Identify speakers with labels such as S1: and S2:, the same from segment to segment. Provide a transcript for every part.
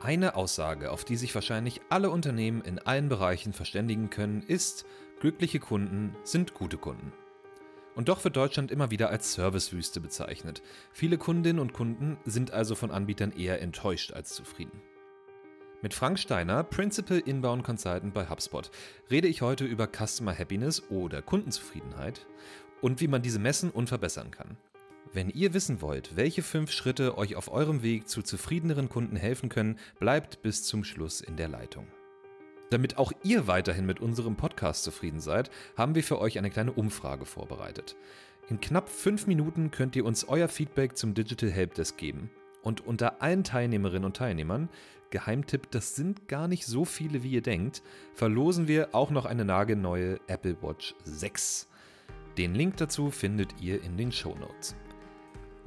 S1: Eine Aussage, auf die sich wahrscheinlich alle Unternehmen in allen Bereichen verständigen können, ist, glückliche Kunden sind gute Kunden. Und doch wird Deutschland immer wieder als Servicewüste bezeichnet. Viele Kundinnen und Kunden sind also von Anbietern eher enttäuscht als zufrieden. Mit Frank Steiner, Principal Inbound Consultant bei HubSpot, rede ich heute über Customer Happiness oder Kundenzufriedenheit und wie man diese messen und verbessern kann. Wenn ihr wissen wollt, welche fünf Schritte euch auf eurem Weg zu zufriedeneren Kunden helfen können, bleibt bis zum Schluss in der Leitung. Damit auch ihr weiterhin mit unserem Podcast zufrieden seid, haben wir für euch eine kleine Umfrage vorbereitet. In knapp fünf Minuten könnt ihr uns euer Feedback zum Digital Helpdesk geben. Und unter allen Teilnehmerinnen und Teilnehmern, Geheimtipp, das sind gar nicht so viele, wie ihr denkt, verlosen wir auch noch eine nagelneue Apple Watch 6. Den Link dazu findet ihr in den Show Notes.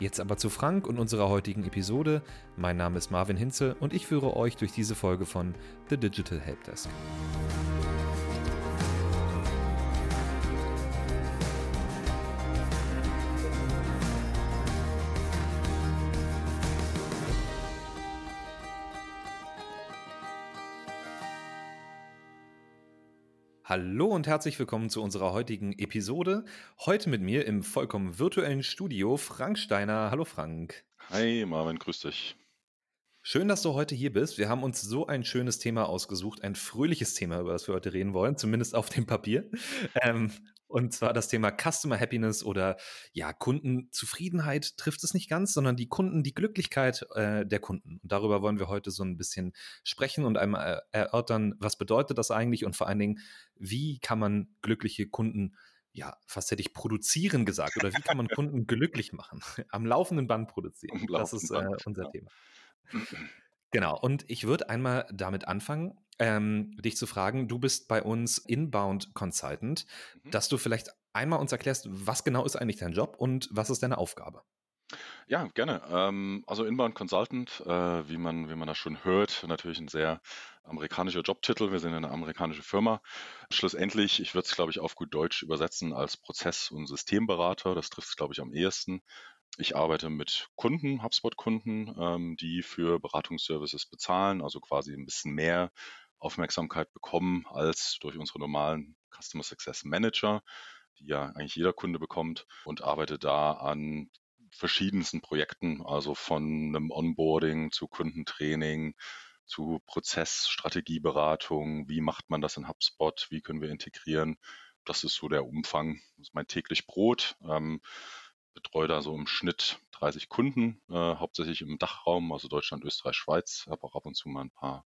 S1: Jetzt aber zu Frank und unserer heutigen Episode. Mein Name ist Marvin Hinze und ich führe euch durch diese Folge von The Digital Helpdesk. Hallo und herzlich willkommen zu unserer heutigen Episode. Heute mit mir im vollkommen virtuellen Studio Frank Steiner. Hallo Frank.
S2: Hi Marvin, grüß dich.
S1: Schön, dass du heute hier bist. Wir haben uns so ein schönes Thema ausgesucht, ein fröhliches Thema, über das wir heute reden wollen, zumindest auf dem Papier. Ähm, und zwar das Thema Customer Happiness oder ja, Kundenzufriedenheit trifft es nicht ganz, sondern die Kunden, die Glücklichkeit äh, der Kunden. Und darüber wollen wir heute so ein bisschen sprechen und einmal äh, erörtern, was bedeutet das eigentlich und vor allen Dingen, wie kann man glückliche Kunden ja, fast hätte ich produzieren gesagt, oder wie kann man Kunden glücklich machen? Am laufenden Band produzieren. das ist äh, unser. Thema. Genau, und ich würde einmal damit anfangen, ähm, dich zu fragen, du bist bei uns Inbound Consultant, mhm. dass du vielleicht einmal uns erklärst, was genau ist eigentlich dein Job und was ist deine Aufgabe?
S2: Ja, gerne. Ähm, also Inbound Consultant, äh, wie man, wie man das schon hört, natürlich ein sehr amerikanischer Jobtitel. Wir sind eine amerikanische Firma. Schlussendlich, ich würde es, glaube ich, auf gut Deutsch übersetzen als Prozess- und Systemberater. Das trifft es, glaube ich, am ehesten. Ich arbeite mit Kunden, HubSpot-Kunden, ähm, die für Beratungsservices bezahlen, also quasi ein bisschen mehr Aufmerksamkeit bekommen als durch unsere normalen Customer Success Manager, die ja eigentlich jeder Kunde bekommt und arbeite da an verschiedensten Projekten, also von einem Onboarding zu Kundentraining, zu Prozessstrategieberatung, wie macht man das in HubSpot, wie können wir integrieren. Das ist so der Umfang, das ist mein täglich Brot. Ähm, betreue da so im Schnitt 30 Kunden, äh, hauptsächlich im Dachraum, also Deutschland, Österreich, Schweiz, habe auch ab und zu mal ein paar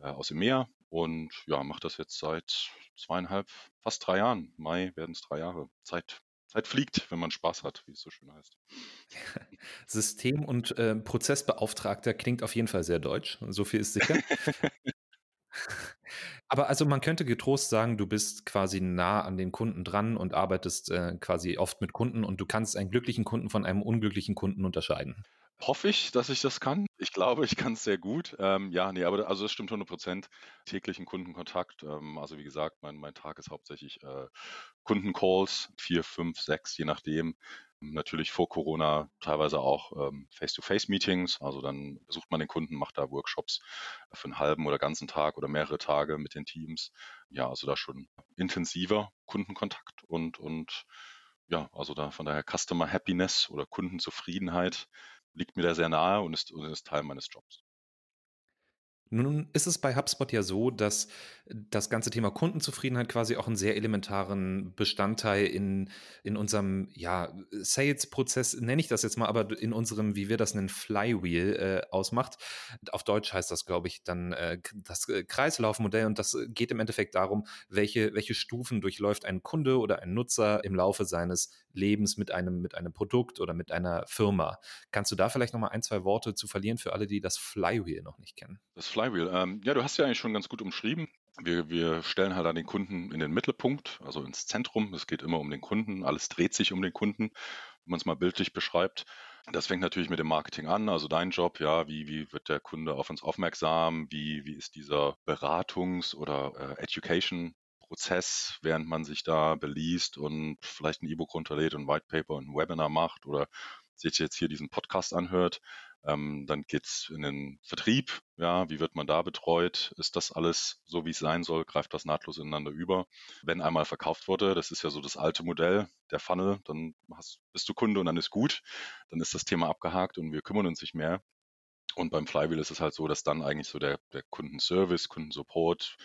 S2: äh, aus dem Meer und ja, mache das jetzt seit zweieinhalb, fast drei Jahren. Mai werden es drei Jahre. Zeit, Zeit fliegt, wenn man Spaß hat, wie es so schön heißt.
S1: System- und äh, Prozessbeauftragter klingt auf jeden Fall sehr deutsch. So viel ist sicher. Aber also man könnte getrost sagen, du bist quasi nah an den Kunden dran und arbeitest äh, quasi oft mit Kunden und du kannst einen glücklichen Kunden von einem unglücklichen Kunden unterscheiden.
S2: Hoffe ich, dass ich das kann. Ich glaube, ich kann es sehr gut. Ähm, ja, nee, aber also das stimmt 100 Prozent. Täglichen Kundenkontakt. Ähm, also wie gesagt, mein, mein Tag ist hauptsächlich äh, Kundencalls, vier, fünf, sechs, je nachdem. Natürlich vor Corona teilweise auch ähm, Face-to-Face-Meetings. Also dann besucht man den Kunden, macht da Workshops für einen halben oder ganzen Tag oder mehrere Tage mit den Teams. Ja, also da schon intensiver Kundenkontakt und, und ja, also da von daher Customer Happiness oder Kundenzufriedenheit liegt mir da sehr nahe und ist, und ist Teil meines Jobs.
S1: Nun ist es bei HubSpot ja so, dass das ganze Thema Kundenzufriedenheit quasi auch einen sehr elementaren Bestandteil in, in unserem ja, Sales-Prozess, nenne ich das jetzt mal, aber in unserem, wie wir das nennen, Flywheel äh, ausmacht. Auf Deutsch heißt das, glaube ich, dann äh, das Kreislaufmodell und das geht im Endeffekt darum, welche, welche Stufen durchläuft ein Kunde oder ein Nutzer im Laufe seines Lebens mit einem, mit einem Produkt oder mit einer Firma. Kannst du da vielleicht nochmal ein, zwei Worte zu verlieren für alle, die das Flywheel noch nicht kennen?
S2: Das Flywheel. Ähm, ja, du hast ja eigentlich schon ganz gut umschrieben. Wir, wir stellen halt an den Kunden in den Mittelpunkt, also ins Zentrum. Es geht immer um den Kunden. Alles dreht sich um den Kunden, wenn man es mal bildlich beschreibt. Das fängt natürlich mit dem Marketing an. Also dein Job, ja, wie, wie wird der Kunde auf uns aufmerksam? Wie, wie ist dieser Beratungs- oder äh, Education Prozess, während man sich da beliest und vielleicht ein E-Book runterlädt und ein White Paper und ein Webinar macht oder sich jetzt hier diesen Podcast anhört. Ähm, dann geht's in den Vertrieb. Ja, wie wird man da betreut? Ist das alles so, wie es sein soll? Greift das nahtlos ineinander über? Wenn einmal verkauft wurde, das ist ja so das alte Modell, der Funnel, dann hast, bist du Kunde und dann ist gut. Dann ist das Thema abgehakt und wir kümmern uns nicht mehr. Und beim Flywheel ist es halt so, dass dann eigentlich so der, der Kundenservice, Kundensupport,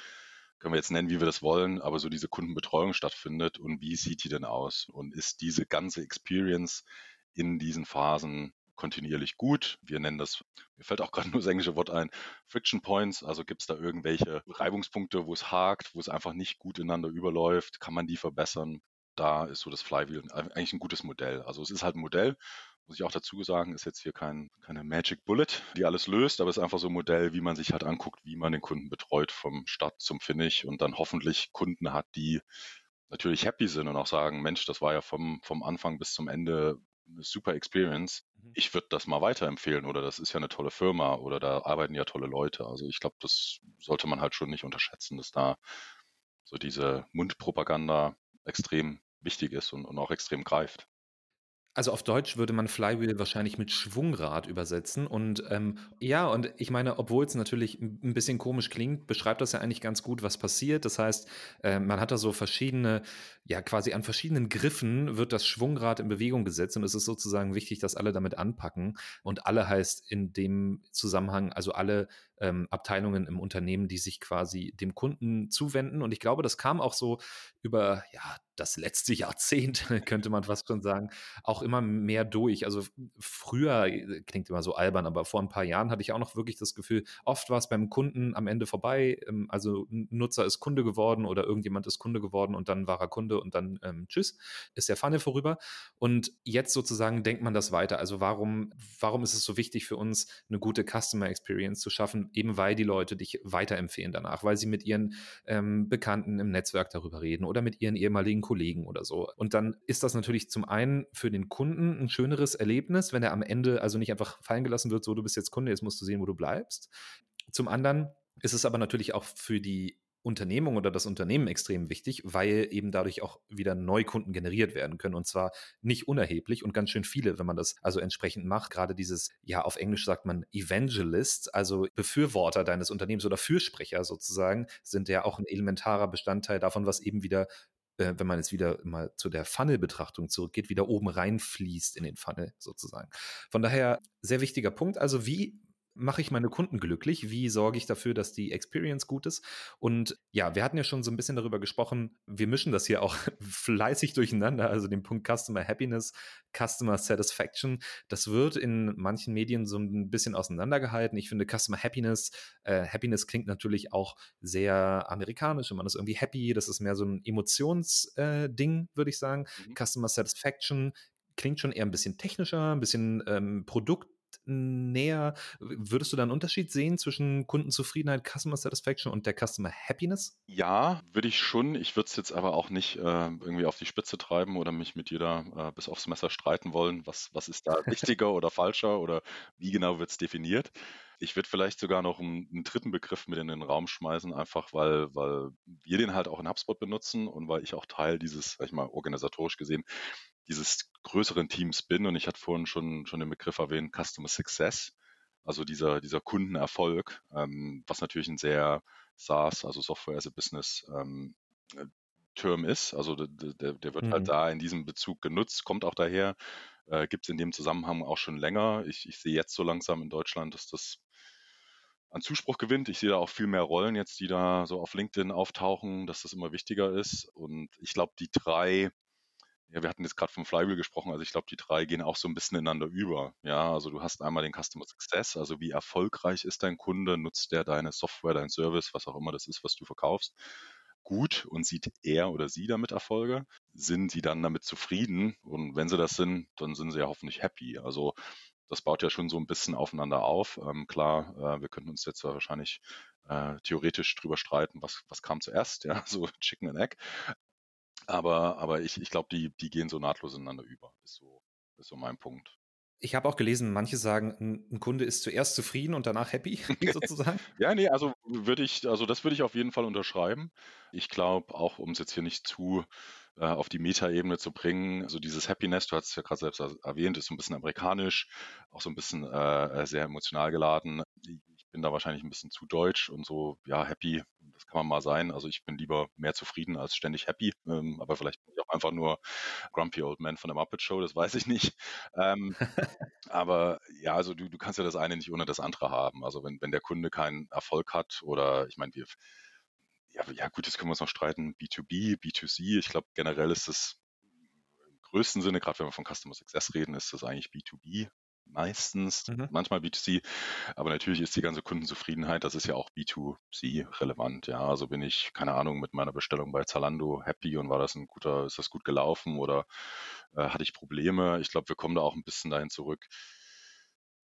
S2: können wir jetzt nennen, wie wir das wollen, aber so diese Kundenbetreuung stattfindet und wie sieht die denn aus? Und ist diese ganze Experience in diesen Phasen kontinuierlich gut. Wir nennen das, mir fällt auch gerade nur das englische Wort ein, Friction Points. Also gibt es da irgendwelche Reibungspunkte, wo es hakt, wo es einfach nicht gut ineinander überläuft? Kann man die verbessern? Da ist so das Flywheel eigentlich ein gutes Modell. Also es ist halt ein Modell muss ich auch dazu sagen, ist jetzt hier kein, keine Magic Bullet, die alles löst, aber es ist einfach so ein Modell, wie man sich halt anguckt, wie man den Kunden betreut vom Start zum Finish und dann hoffentlich Kunden hat, die natürlich happy sind und auch sagen, Mensch, das war ja vom, vom Anfang bis zum Ende eine super Experience. Mhm. Ich würde das mal weiterempfehlen oder das ist ja eine tolle Firma oder da arbeiten ja tolle Leute. Also ich glaube, das sollte man halt schon nicht unterschätzen, dass da so diese Mundpropaganda extrem wichtig ist und, und auch extrem greift.
S1: Also auf Deutsch würde man Flywheel wahrscheinlich mit Schwungrad übersetzen. Und ähm, ja, und ich meine, obwohl es natürlich ein bisschen komisch klingt, beschreibt das ja eigentlich ganz gut, was passiert. Das heißt, äh, man hat da so verschiedene, ja, quasi an verschiedenen Griffen wird das Schwungrad in Bewegung gesetzt. Und es ist sozusagen wichtig, dass alle damit anpacken. Und alle heißt in dem Zusammenhang, also alle ähm, Abteilungen im Unternehmen, die sich quasi dem Kunden zuwenden. Und ich glaube, das kam auch so über ja, das letzte Jahrzehnt, könnte man fast schon sagen, auch immer mehr durch. Also früher, äh, klingt immer so albern, aber vor ein paar Jahren hatte ich auch noch wirklich das Gefühl, oft war es beim Kunden am Ende vorbei. Ähm, also ein Nutzer ist Kunde geworden oder irgendjemand ist Kunde geworden und dann war er Kunde und dann ähm, tschüss, ist der Funnel vorüber. Und jetzt sozusagen denkt man das weiter. Also warum, warum ist es so wichtig für uns, eine gute Customer Experience zu schaffen? Eben weil die Leute dich weiterempfehlen danach, weil sie mit ihren ähm, Bekannten im Netzwerk darüber reden oder mit ihren ehemaligen Kollegen oder so. Und dann ist das natürlich zum einen für den Kunden ein schöneres Erlebnis, wenn er am Ende also nicht einfach fallen gelassen wird, so du bist jetzt Kunde, jetzt musst du sehen, wo du bleibst. Zum anderen ist es aber natürlich auch für die Unternehmung oder das Unternehmen extrem wichtig, weil eben dadurch auch wieder Neukunden generiert werden können und zwar nicht unerheblich und ganz schön viele, wenn man das also entsprechend macht. Gerade dieses, ja, auf Englisch sagt man Evangelist, also Befürworter deines Unternehmens oder Fürsprecher sozusagen, sind ja auch ein elementarer Bestandteil davon, was eben wieder äh, wenn man jetzt wieder mal zu der Funnel-Betrachtung zurückgeht, wieder oben reinfließt in den Funnel sozusagen. Von daher sehr wichtiger Punkt. Also wie mache ich meine Kunden glücklich? Wie sorge ich dafür, dass die Experience gut ist? Und ja, wir hatten ja schon so ein bisschen darüber gesprochen, wir mischen das hier auch fleißig durcheinander, also den Punkt Customer Happiness, Customer Satisfaction. Das wird in manchen Medien so ein bisschen auseinandergehalten. Ich finde Customer Happiness, äh, Happiness klingt natürlich auch sehr amerikanisch und man ist irgendwie happy. Das ist mehr so ein Emotionsding, äh, würde ich sagen. Mhm. Customer Satisfaction klingt schon eher ein bisschen technischer, ein bisschen ähm, Produkt näher. Würdest du da einen Unterschied sehen zwischen Kundenzufriedenheit, Customer Satisfaction und der Customer Happiness?
S2: Ja, würde ich schon. Ich würde es jetzt aber auch nicht äh, irgendwie auf die Spitze treiben oder mich mit jeder äh, bis aufs Messer streiten wollen. Was, was ist da richtiger oder falscher oder wie genau wird es definiert? Ich würde vielleicht sogar noch einen, einen, dritten Begriff mit in den Raum schmeißen, einfach weil, weil wir den halt auch in HubSpot benutzen und weil ich auch Teil dieses, sag ich mal, organisatorisch gesehen, dieses größeren Teams bin. Und ich hatte vorhin schon, schon den Begriff erwähnt, Customer Success, also dieser, dieser Kundenerfolg, ähm, was natürlich ein sehr SaaS, also Software as a Business ähm, Term ist. Also der, der, der wird halt mhm. halt da in diesem Bezug genutzt, kommt auch daher, äh, gibt es in dem Zusammenhang auch schon länger. Ich, ich sehe jetzt so langsam in Deutschland, dass das an Zuspruch gewinnt. Ich sehe da auch viel mehr Rollen jetzt, die da so auf LinkedIn auftauchen, dass das immer wichtiger ist. Und ich glaube, die drei ja, wir hatten jetzt gerade vom Flywheel gesprochen, also ich glaube, die drei gehen auch so ein bisschen ineinander über. Ja, also du hast einmal den Customer Success, also wie erfolgreich ist dein Kunde, nutzt der deine Software, dein Service, was auch immer das ist, was du verkaufst, gut und sieht er oder sie damit Erfolge? Sind sie dann damit zufrieden? Und wenn sie das sind, dann sind sie ja hoffentlich happy. Also das baut ja schon so ein bisschen aufeinander auf. Ähm, klar, äh, wir könnten uns jetzt wahrscheinlich äh, theoretisch drüber streiten, was, was kam zuerst, ja, so Chicken and Egg. Aber, aber ich, ich glaube, die, die gehen so nahtlos ineinander über, ist so, ist so mein Punkt.
S1: Ich habe auch gelesen, manche sagen, ein Kunde ist zuerst zufrieden und danach happy, sozusagen.
S2: ja, nee, also würde ich, also das würde ich auf jeden Fall unterschreiben. Ich glaube, auch um es jetzt hier nicht zu äh, auf die Meta-Ebene zu bringen. Also dieses Happiness, du hast es ja gerade selbst erwähnt, ist so ein bisschen amerikanisch, auch so ein bisschen äh, sehr emotional geladen. Bin da wahrscheinlich ein bisschen zu deutsch und so, ja, happy, das kann man mal sein. Also ich bin lieber mehr zufrieden als ständig happy, ähm, aber vielleicht bin ich auch einfach nur Grumpy Old Man von der Muppet Show, das weiß ich nicht. Ähm, aber ja, also du, du kannst ja das eine nicht ohne das andere haben. Also wenn, wenn der Kunde keinen Erfolg hat oder ich meine, wir ja, ja gut, das können wir uns noch streiten, B2B, B2C. Ich glaube, generell ist es größten Sinne, gerade wenn wir von Customer Success reden, ist das eigentlich B2B meistens, mhm. manchmal B2C, aber natürlich ist die ganze Kundenzufriedenheit, das ist ja auch B2C relevant, ja, also bin ich, keine Ahnung, mit meiner Bestellung bei Zalando happy und war das ein guter, ist das gut gelaufen oder äh, hatte ich Probleme? Ich glaube, wir kommen da auch ein bisschen dahin zurück,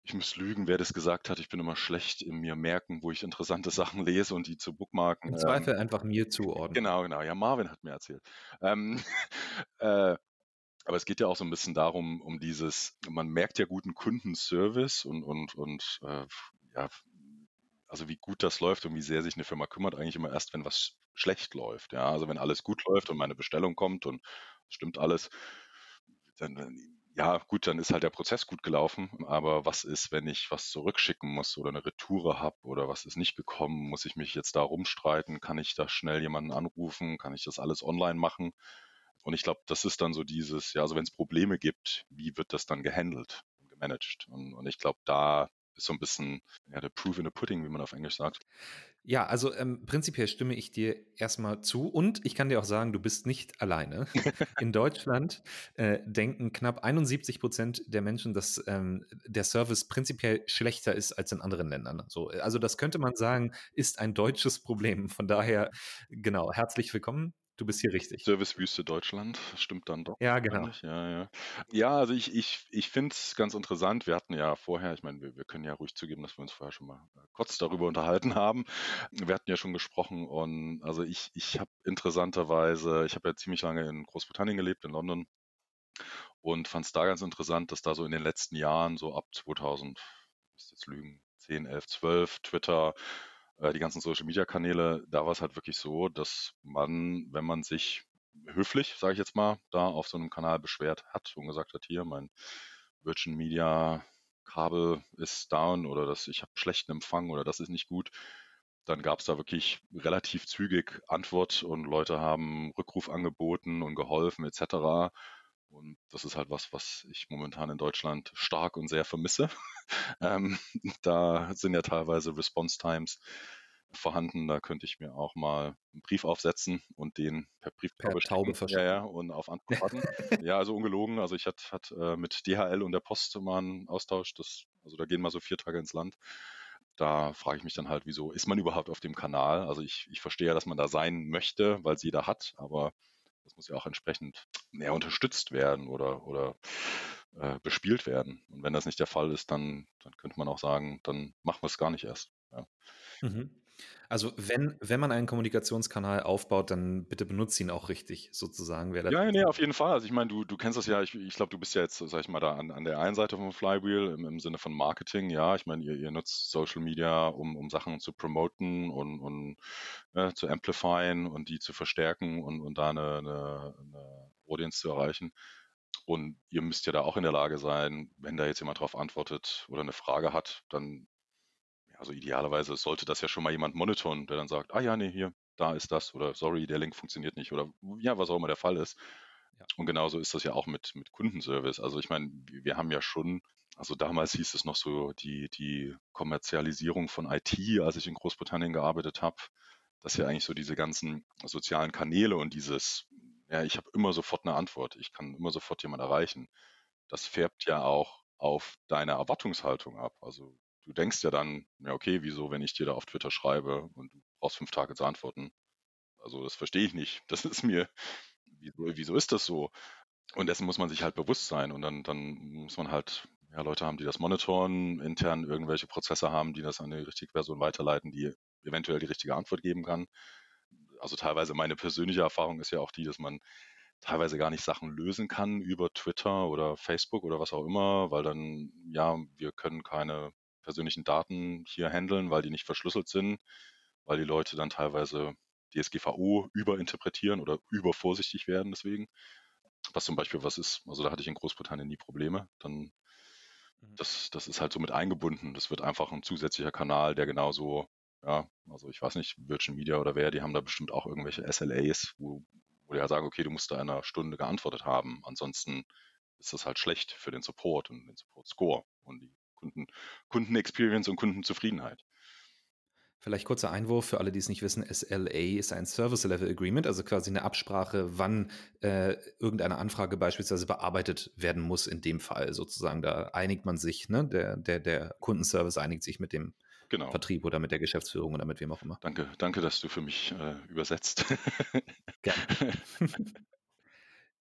S2: ich muss lügen, wer das gesagt hat. Ich bin immer schlecht in mir merken, wo ich interessante Sachen lese und die zu bookmarken.
S1: Im Zweifel ähm, einfach mir zuordnen.
S2: Genau, genau. Ja, Marvin hat mir erzählt. Ähm, äh, es geht ja auch so ein bisschen darum, um dieses, man merkt ja guten Kundenservice und, und, und äh, ja, also wie gut das läuft und wie sehr sich eine Firma kümmert, eigentlich immer erst, wenn was schlecht läuft. Ja, also wenn alles gut läuft und meine Bestellung kommt und stimmt alles, dann, ja, gut, dann ist halt der Prozess gut gelaufen, aber was ist, wenn ich was zurückschicken muss oder eine Retoure habe oder was ist nicht gekommen? Muss ich mich jetzt da rumstreiten? Kann ich da schnell jemanden anrufen? Kann ich das alles online machen? Und ich glaube, das ist dann so dieses, ja, also wenn es Probleme gibt, wie wird das dann gehandelt und gemanagt? Und, und ich glaube, da ist so ein bisschen ja, der Proof in the Pudding, wie man auf Englisch sagt.
S1: Ja, also ähm, prinzipiell stimme ich dir erstmal zu und ich kann dir auch sagen, du bist nicht alleine. In Deutschland äh, denken knapp 71 Prozent der Menschen, dass ähm, der Service prinzipiell schlechter ist als in anderen Ländern. So, also das könnte man sagen, ist ein deutsches Problem. Von daher, genau, herzlich willkommen. Du bist hier richtig.
S2: Servicewüste Deutschland, stimmt dann doch.
S1: Ja, genau.
S2: Ja, ja. ja, also ich, ich, ich finde es ganz interessant. Wir hatten ja vorher, ich meine, wir, wir können ja ruhig zugeben, dass wir uns vorher schon mal äh, kurz darüber unterhalten haben. Wir hatten ja schon gesprochen und also ich, ich habe interessanterweise, ich habe ja ziemlich lange in Großbritannien gelebt, in London und fand es da ganz interessant, dass da so in den letzten Jahren, so ab 2000, ich jetzt lügen, 10, 11, 12, Twitter, äh, die ganzen Social-Media-Kanäle, da war es halt wirklich so, dass man, wenn man sich höflich, sage ich jetzt mal, da auf so einem Kanal beschwert hat und gesagt hat, hier, mein Virgin Media Kabel ist down oder dass ich habe schlechten Empfang oder das ist nicht gut, dann gab es da wirklich relativ zügig Antwort und Leute haben Rückruf angeboten und geholfen etc. Und das ist halt was, was ich momentan in Deutschland stark und sehr vermisse. ähm, da sind ja teilweise Response Times vorhanden. Da könnte ich mir auch mal einen Brief aufsetzen und den per Brieftaube
S1: per
S2: verschicken. Ja, ja, und auf Antwort warten. ja, also ungelogen. Also ich hatte hat, äh, mit DHL und der Post mal einen Austausch. Das, also da gehen mal so vier Tage ins Land. Da frage ich mich dann halt, wieso ist man überhaupt auf dem Kanal? Also ich, ich verstehe ja, dass man da sein möchte, weil es jeder hat, aber das muss ja auch entsprechend mehr unterstützt werden oder, oder äh, bespielt werden. Und wenn das nicht der Fall ist, dann, dann könnte man auch sagen, dann machen wir es gar nicht erst. Ja.
S1: Mhm. Also wenn, wenn man einen Kommunikationskanal aufbaut, dann bitte benutze ihn auch richtig, sozusagen.
S2: ja, ja, nee, auf jeden Fall. Also ich meine, du, du kennst das ja, ich, ich glaube, du bist ja jetzt, sag ich mal, da an, an der einen Seite vom Flywheel im, im Sinne von Marketing, ja. Ich meine, ihr, ihr nutzt Social Media, um, um Sachen zu promoten und, und äh, zu amplifieren und die zu verstärken und, und da eine, eine, eine Audience zu erreichen. Und ihr müsst ja da auch in der Lage sein, wenn da jetzt jemand drauf antwortet oder eine Frage hat, dann also idealerweise sollte das ja schon mal jemand monitoren, der dann sagt, ah ja, nee, hier, da ist das oder sorry, der Link funktioniert nicht oder ja, was auch immer der Fall ist. Ja. Und genauso ist das ja auch mit, mit Kundenservice. Also ich meine, wir haben ja schon, also damals hieß es noch so die, die Kommerzialisierung von IT, als ich in Großbritannien gearbeitet habe, dass ja eigentlich so diese ganzen sozialen Kanäle und dieses, ja, ich habe immer sofort eine Antwort, ich kann immer sofort jemand erreichen. Das färbt ja auch auf deine Erwartungshaltung ab. Also du denkst ja dann, ja, okay, wieso, wenn ich dir da auf Twitter schreibe und du brauchst fünf Tage zu antworten? Also das verstehe ich nicht. Das ist mir, wieso, wieso ist das so? Und dessen muss man sich halt bewusst sein und dann, dann muss man halt ja, Leute haben, die das monitoren, intern irgendwelche Prozesse haben, die das an die richtige Person weiterleiten, die eventuell die richtige Antwort geben kann. Also teilweise meine persönliche Erfahrung ist ja auch die, dass man teilweise gar nicht Sachen lösen kann über Twitter oder Facebook oder was auch immer, weil dann, ja, wir können keine persönlichen Daten hier handeln, weil die nicht verschlüsselt sind, weil die Leute dann teilweise DSGVO überinterpretieren oder übervorsichtig werden deswegen. Was zum Beispiel was ist, also da hatte ich in Großbritannien nie Probleme. Dann mhm. das, das ist halt so mit eingebunden. Das wird einfach ein zusätzlicher Kanal, der genauso, ja, also ich weiß nicht, Virgin Media oder wer, die haben da bestimmt auch irgendwelche SLAs, wo, wo die halt sagen, okay, du musst da in einer Stunde geantwortet haben. Ansonsten ist das halt schlecht für den Support und den Support Score und die Kunden, Kundenexperience und Kundenzufriedenheit.
S1: Vielleicht kurzer Einwurf für alle, die es nicht wissen. SLA ist ein Service Level Agreement, also quasi eine Absprache, wann äh, irgendeine Anfrage beispielsweise bearbeitet werden muss in dem Fall sozusagen. Da einigt man sich, ne? der, der, der Kundenservice einigt sich mit dem genau. Vertrieb oder mit der Geschäftsführung oder mit wem auch immer.
S2: Danke, danke, dass du für mich äh, übersetzt.
S1: Gerne.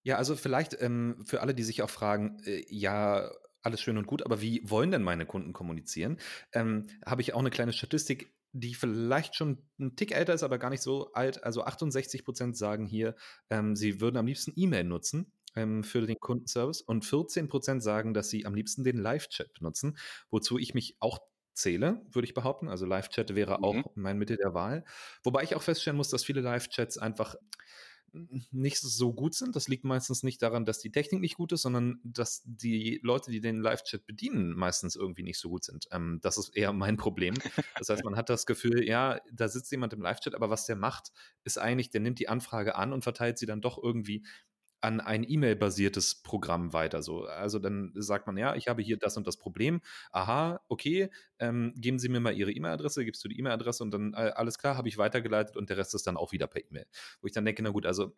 S1: ja, also vielleicht ähm, für alle, die sich auch fragen, äh, ja, alles schön und gut, aber wie wollen denn meine Kunden kommunizieren? Ähm, Habe ich auch eine kleine Statistik die vielleicht schon ein Tick älter ist, aber gar nicht so alt. Also 68 Prozent sagen hier, ähm, sie würden am liebsten E-Mail nutzen ähm, für den Kundenservice und 14 Prozent sagen, dass sie am liebsten den Live-Chat nutzen, wozu ich mich auch zähle, würde ich behaupten. Also Live-Chat wäre mhm. auch mein Mittel der Wahl. Wobei ich auch feststellen muss, dass viele Live-Chats einfach nicht so gut sind. Das liegt meistens nicht daran, dass die Technik nicht gut ist, sondern dass die Leute, die den Live-Chat bedienen, meistens irgendwie nicht so gut sind. Ähm, das ist eher mein Problem. Das heißt, man hat das Gefühl, ja, da sitzt jemand im Live-Chat, aber was der macht, ist eigentlich, der nimmt die Anfrage an und verteilt sie dann doch irgendwie an ein E-Mail-basiertes Programm weiter. So. Also dann sagt man, ja, ich habe hier das und das Problem. Aha, okay, ähm, geben Sie mir mal Ihre E-Mail-Adresse, gibst du die E-Mail-Adresse und dann äh, alles klar, habe ich weitergeleitet und der Rest ist dann auch wieder per E-Mail. Wo ich dann denke, na gut, also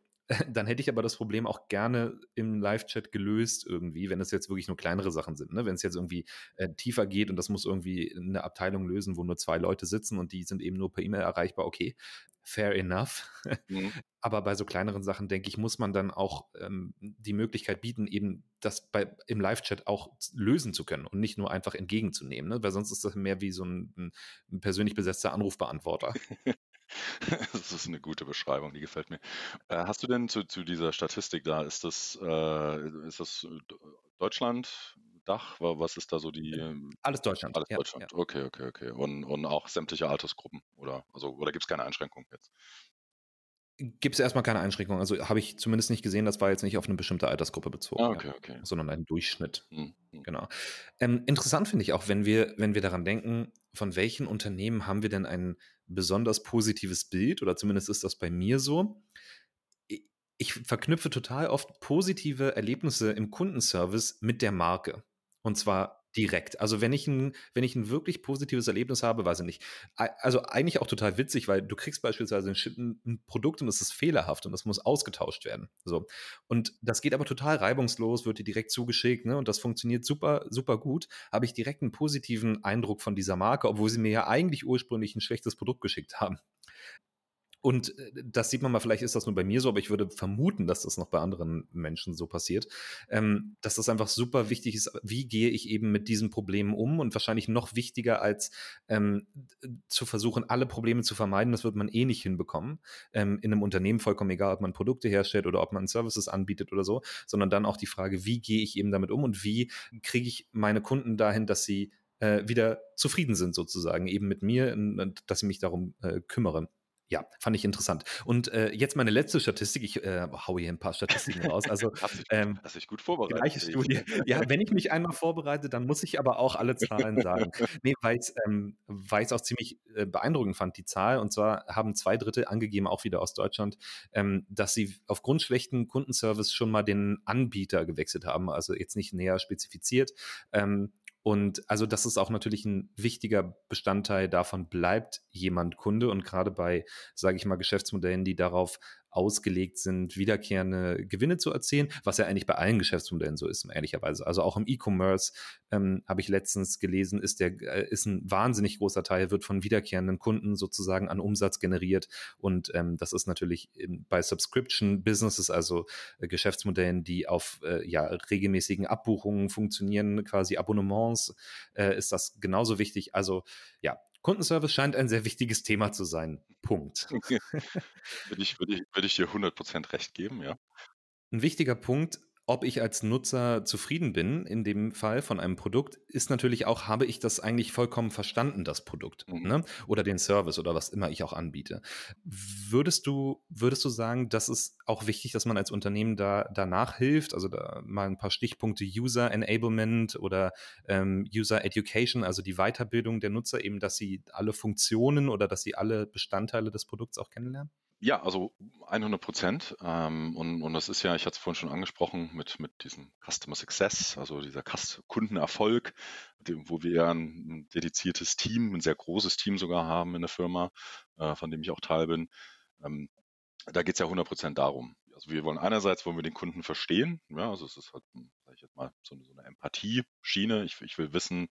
S1: dann hätte ich aber das Problem auch gerne im Live-Chat gelöst irgendwie, wenn es jetzt wirklich nur kleinere Sachen sind. Ne? Wenn es jetzt irgendwie äh, tiefer geht und das muss irgendwie eine Abteilung lösen, wo nur zwei Leute sitzen und die sind eben nur per E-Mail erreichbar, okay, fair enough. Mhm. Aber bei so kleineren Sachen, denke ich, muss man dann auch ähm, die Möglichkeit bieten, eben das bei, im Live-Chat auch lösen zu können und nicht nur einfach entgegenzunehmen. Ne? Weil sonst ist das mehr wie so ein, ein persönlich besetzter Anrufbeantworter.
S2: das ist eine gute Beschreibung, die gefällt mir. Äh, hast du denn zu, zu dieser Statistik da, ist das, äh, ist das äh, Deutschland, Dach? Was ist da so die? Ähm,
S1: alles Deutschland.
S2: Alles ja, Deutschland. Ja. Okay, okay, okay. Und, und auch sämtliche Altersgruppen, oder? Also, oder gibt es keine Einschränkungen jetzt?
S1: Gibt es erstmal keine Einschränkungen. Also habe ich zumindest nicht gesehen, das war jetzt nicht auf eine bestimmte Altersgruppe bezogen,
S2: ah, okay, okay.
S1: sondern ein Durchschnitt. Mhm. Genau. Ähm, interessant finde ich auch, wenn wir, wenn wir daran denken, von welchen Unternehmen haben wir denn ein besonders positives Bild, oder zumindest ist das bei mir so. Ich verknüpfe total oft positive Erlebnisse im Kundenservice mit der Marke. Und zwar direkt. Also wenn ich ein, wenn ich ein wirklich positives Erlebnis habe, weiß ich nicht. Also eigentlich auch total witzig, weil du kriegst beispielsweise ein, ein Produkt und es ist fehlerhaft und es muss ausgetauscht werden. So. Und das geht aber total reibungslos, wird dir direkt zugeschickt, ne? Und das funktioniert super, super gut. Habe ich direkt einen positiven Eindruck von dieser Marke, obwohl sie mir ja eigentlich ursprünglich ein schlechtes Produkt geschickt haben. Und äh, das sieht man mal, vielleicht ist das nur bei mir so, aber ich würde vermuten, dass das noch bei anderen Menschen so passiert, ähm, dass das einfach super wichtig ist, wie gehe ich eben mit diesen Problemen um und wahrscheinlich noch wichtiger als ähm, zu versuchen, alle Probleme zu vermeiden, das wird man eh nicht hinbekommen. Ähm, in einem Unternehmen vollkommen egal, ob man Produkte herstellt oder ob man Services anbietet oder so, sondern dann auch die Frage, wie gehe ich eben damit um und wie kriege ich meine Kunden dahin, dass sie äh, wieder zufrieden sind sozusagen, eben mit mir, dass sie mich darum äh, kümmere. Ja, fand ich interessant. Und äh, jetzt meine letzte Statistik. Ich äh, haue hier ein paar Statistiken raus. Also,
S2: hast, ähm, hast dich gut vorbereitet.
S1: Gleiche Studie. Ja, wenn ich mich einmal vorbereite, dann muss ich aber auch alle Zahlen sagen. nee, weil ich es ähm, auch ziemlich äh, beeindruckend fand, die Zahl. Und zwar haben zwei Drittel angegeben, auch wieder aus Deutschland, ähm, dass sie aufgrund schlechten Kundenservice schon mal den Anbieter gewechselt haben. Also jetzt nicht näher spezifiziert. Ähm, und also das ist auch natürlich ein wichtiger Bestandteil davon, bleibt jemand Kunde. Und gerade bei, sage ich mal, Geschäftsmodellen, die darauf ausgelegt sind, wiederkehrende Gewinne zu erzielen, was ja eigentlich bei allen Geschäftsmodellen so ist, ehrlicherweise. Also auch im E-Commerce ähm, habe ich letztens gelesen, ist der äh, ist ein wahnsinnig großer Teil wird von wiederkehrenden Kunden sozusagen an Umsatz generiert und ähm, das ist natürlich bei Subscription Businesses, also äh, Geschäftsmodellen, die auf äh, ja regelmäßigen Abbuchungen funktionieren, quasi Abonnements, äh, ist das genauso wichtig. Also ja, Kundenservice scheint ein sehr wichtiges Thema zu sein. Punkt.
S2: würde, ich, würde, ich, würde ich dir 100% recht geben, ja.
S1: Ein wichtiger Punkt, ob ich als Nutzer zufrieden bin, in dem Fall von einem Produkt, ist natürlich auch, habe ich das eigentlich vollkommen verstanden, das Produkt mhm. ne? oder den Service oder was immer ich auch anbiete. Würdest du, würdest du sagen, das ist auch wichtig, dass man als Unternehmen da danach hilft? Also da mal ein paar Stichpunkte User Enablement oder ähm, User Education, also die Weiterbildung der Nutzer eben, dass sie alle Funktionen oder dass sie alle Bestandteile des Produkts auch kennenlernen?
S2: Ja, also 100 Prozent. Ähm, und, und das ist ja, ich hatte es vorhin schon angesprochen, mit, mit diesem Customer Success, also dieser Kundenerfolg, wo wir ja ein, ein, dediziertes Team, ein sehr großes Team sogar haben in der Firma, äh, von dem ich auch Teil bin. Ähm, da geht es ja 100 Prozent darum. Also wir wollen einerseits wollen wir den Kunden verstehen, ja, also es ist halt, sag ich jetzt mal, so eine, so eine Empathie-Schiene. Ich, ich will wissen,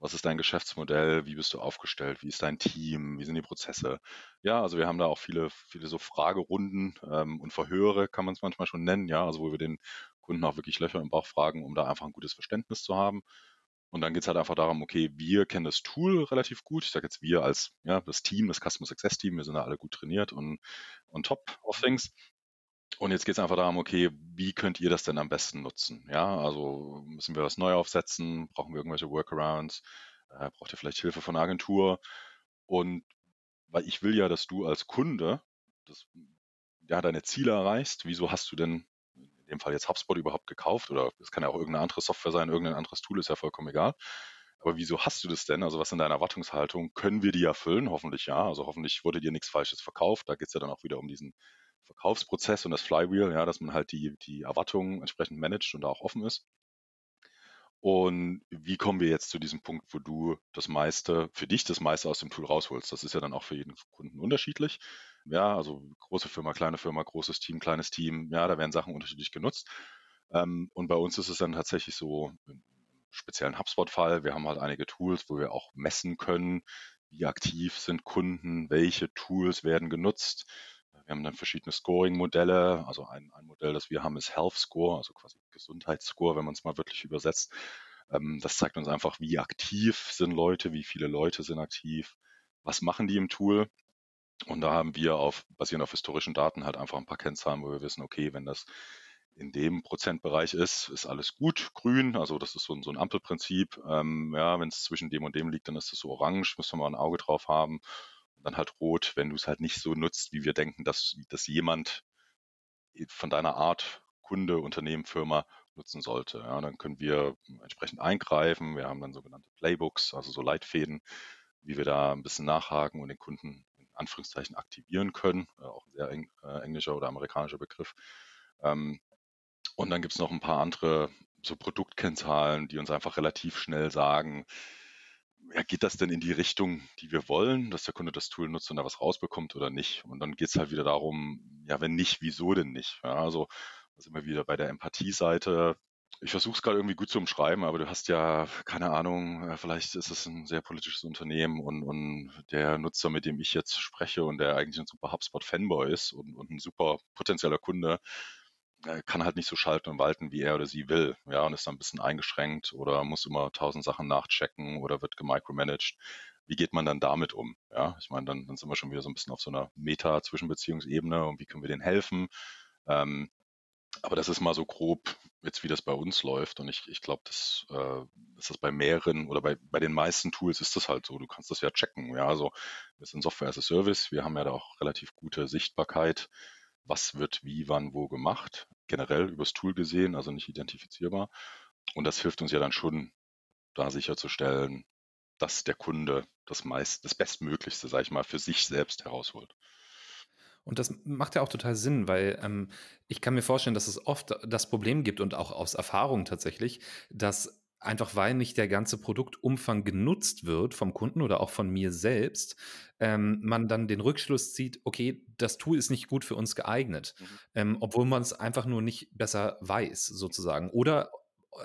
S2: was ist dein Geschäftsmodell? Wie bist du aufgestellt? Wie ist dein Team? Wie sind die Prozesse? Ja, also wir haben da auch viele, viele so Fragerunden ähm, und Verhöre, kann man es manchmal schon nennen, ja, also wo wir den Kunden auch wirklich Löcher im Bauch fragen, um da einfach ein gutes Verständnis zu haben. Und dann geht es halt einfach darum, okay, wir kennen das Tool relativ gut. Ich sage jetzt wir als ja, das Team, das Customer Success Team, wir sind da alle gut trainiert und on top of things. Und jetzt geht es einfach darum, okay, wie könnt ihr das denn am besten nutzen? Ja, also müssen wir was neu aufsetzen? Brauchen wir irgendwelche Workarounds? Äh, braucht ihr vielleicht Hilfe von Agentur? Und weil ich will ja, dass du als Kunde das, ja, deine Ziele erreichst. Wieso hast du denn in dem Fall jetzt HubSpot überhaupt gekauft? Oder es kann ja auch irgendeine andere Software sein, irgendein anderes Tool, ist ja vollkommen egal. Aber wieso hast du das denn? Also was sind deine Erwartungshaltung? Können wir die erfüllen? Hoffentlich ja. Also hoffentlich wurde dir nichts Falsches verkauft. Da geht es ja dann auch wieder um diesen Verkaufsprozess und das Flywheel, ja, dass man halt die, die Erwartungen entsprechend managt und da auch offen ist. Und wie kommen wir jetzt zu diesem Punkt, wo du das meiste, für dich das meiste aus dem Tool rausholst? Das ist ja dann auch für jeden Kunden unterschiedlich. Ja, also große Firma, kleine Firma, großes Team, kleines Team, ja, da werden Sachen unterschiedlich genutzt. Ähm, und bei uns ist es dann tatsächlich so, speziellen HubSpot-Fall, wir haben halt einige Tools, wo wir auch messen können, wie aktiv sind Kunden, welche Tools werden genutzt, wir haben dann verschiedene Scoring-Modelle. Also ein, ein Modell, das wir haben, ist Health Score, also quasi Gesundheitsscore, wenn man es mal wirklich übersetzt. Ähm, das zeigt uns einfach, wie aktiv sind Leute, wie viele Leute sind aktiv, was machen die im Tool. Und da haben wir auf, basierend auf historischen Daten halt einfach ein paar Kennzahlen, wo wir wissen, okay, wenn das in dem Prozentbereich ist, ist alles gut, grün, also das ist so ein, so ein Ampelprinzip. Ähm, ja, wenn es zwischen dem und dem liegt, dann ist es so orange, müssen wir mal ein Auge drauf haben dann halt rot, wenn du es halt nicht so nutzt, wie wir denken, dass, dass jemand von deiner Art Kunde, Unternehmen, Firma nutzen sollte. Ja, dann können wir entsprechend eingreifen. Wir haben dann sogenannte Playbooks, also so Leitfäden, wie wir da ein bisschen nachhaken und den Kunden in Anführungszeichen aktivieren können. Äh, auch ein sehr eng, äh, englischer oder amerikanischer Begriff. Ähm, und dann gibt es noch ein paar andere so Produktkennzahlen, die uns einfach relativ schnell sagen, ja, geht das denn in die Richtung, die wir wollen, dass der Kunde das Tool nutzt und da was rausbekommt oder nicht? Und dann geht es halt wieder darum, ja, wenn nicht, wieso denn nicht? Ja, also da sind wir wieder bei der Empathie-Seite. Ich versuche es gerade irgendwie gut zu umschreiben, aber du hast ja, keine Ahnung, äh, vielleicht ist es ein sehr politisches Unternehmen und, und der Nutzer, mit dem ich jetzt spreche und der eigentlich ein super HubSpot-Fanboy ist und, und ein super potenzieller Kunde, kann halt nicht so schalten und walten, wie er oder sie will. Ja, und ist dann ein bisschen eingeschränkt oder muss immer tausend Sachen nachchecken oder wird gemicromanaged. Wie geht man dann damit um? Ja, ich meine, dann, dann sind wir schon wieder so ein bisschen auf so einer Meta-Zwischenbeziehungsebene und wie können wir denen helfen? Ähm, aber das ist mal so grob jetzt, wie das bei uns läuft. Und ich, ich glaube, das, äh, das ist bei mehreren oder bei, bei den meisten Tools ist das halt so. Du kannst das ja checken. Ja, also wir sind Software as a Service. Wir haben ja da auch relativ gute Sichtbarkeit was wird wie, wann, wo gemacht, generell übers Tool gesehen, also nicht identifizierbar. Und das hilft uns ja dann schon, da sicherzustellen, dass der Kunde das meist, das Bestmöglichste, sage ich mal, für sich selbst herausholt.
S1: Und das macht ja auch total Sinn, weil ähm, ich kann mir vorstellen, dass es oft das Problem gibt und auch aus Erfahrung tatsächlich, dass einfach weil nicht der ganze Produktumfang genutzt wird vom Kunden oder auch von mir selbst, ähm, man dann den Rückschluss zieht, okay, das Tool ist nicht gut für uns geeignet, mhm. ähm, obwohl man es einfach nur nicht besser weiß, sozusagen. Oder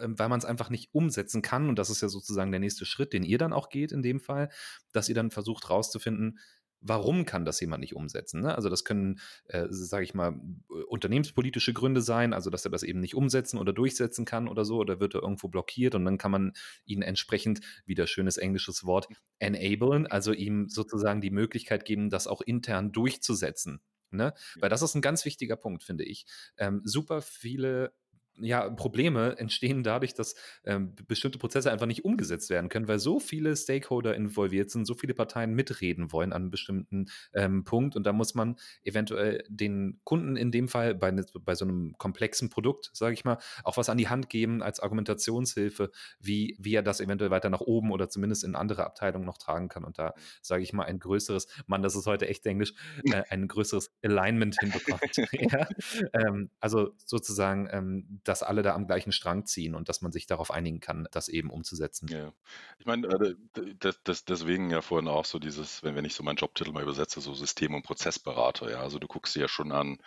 S1: ähm, weil man es einfach nicht umsetzen kann. Und das ist ja sozusagen der nächste Schritt, den ihr dann auch geht in dem Fall, dass ihr dann versucht rauszufinden, warum kann das jemand nicht umsetzen? Ne? Also das können, äh, sage ich mal, unternehmenspolitische Gründe sein, also dass er das eben nicht umsetzen oder durchsetzen kann oder so, oder wird er irgendwo blockiert und dann kann man ihn entsprechend, wieder schönes englisches Wort, enablen, also ihm sozusagen die Möglichkeit geben, das auch intern durchzusetzen. Ne? Weil das ist ein ganz wichtiger Punkt, finde ich. Ähm, super viele ja, Probleme entstehen dadurch, dass ähm, bestimmte Prozesse einfach nicht umgesetzt werden können, weil so viele Stakeholder involviert sind, so viele Parteien mitreden wollen an einem bestimmten ähm, Punkt. Und da muss man eventuell den Kunden in dem Fall bei, ne, bei so einem komplexen Produkt, sage ich mal, auch was an die Hand geben als Argumentationshilfe, wie, wie er das eventuell weiter nach oben oder zumindest in andere Abteilungen noch tragen kann. Und da sage ich mal ein größeres, Mann, das ist heute echt Englisch, äh, ein größeres Alignment hinbekommt. ja? ähm, also sozusagen ähm, dass alle da am gleichen Strang ziehen und dass man sich darauf einigen kann, das eben umzusetzen.
S2: Ja, ich meine, äh, das, das, deswegen ja vorhin auch so dieses, wenn, wenn ich so meinen Jobtitel mal übersetze, so System- und Prozessberater, ja, also du guckst dir ja schon an,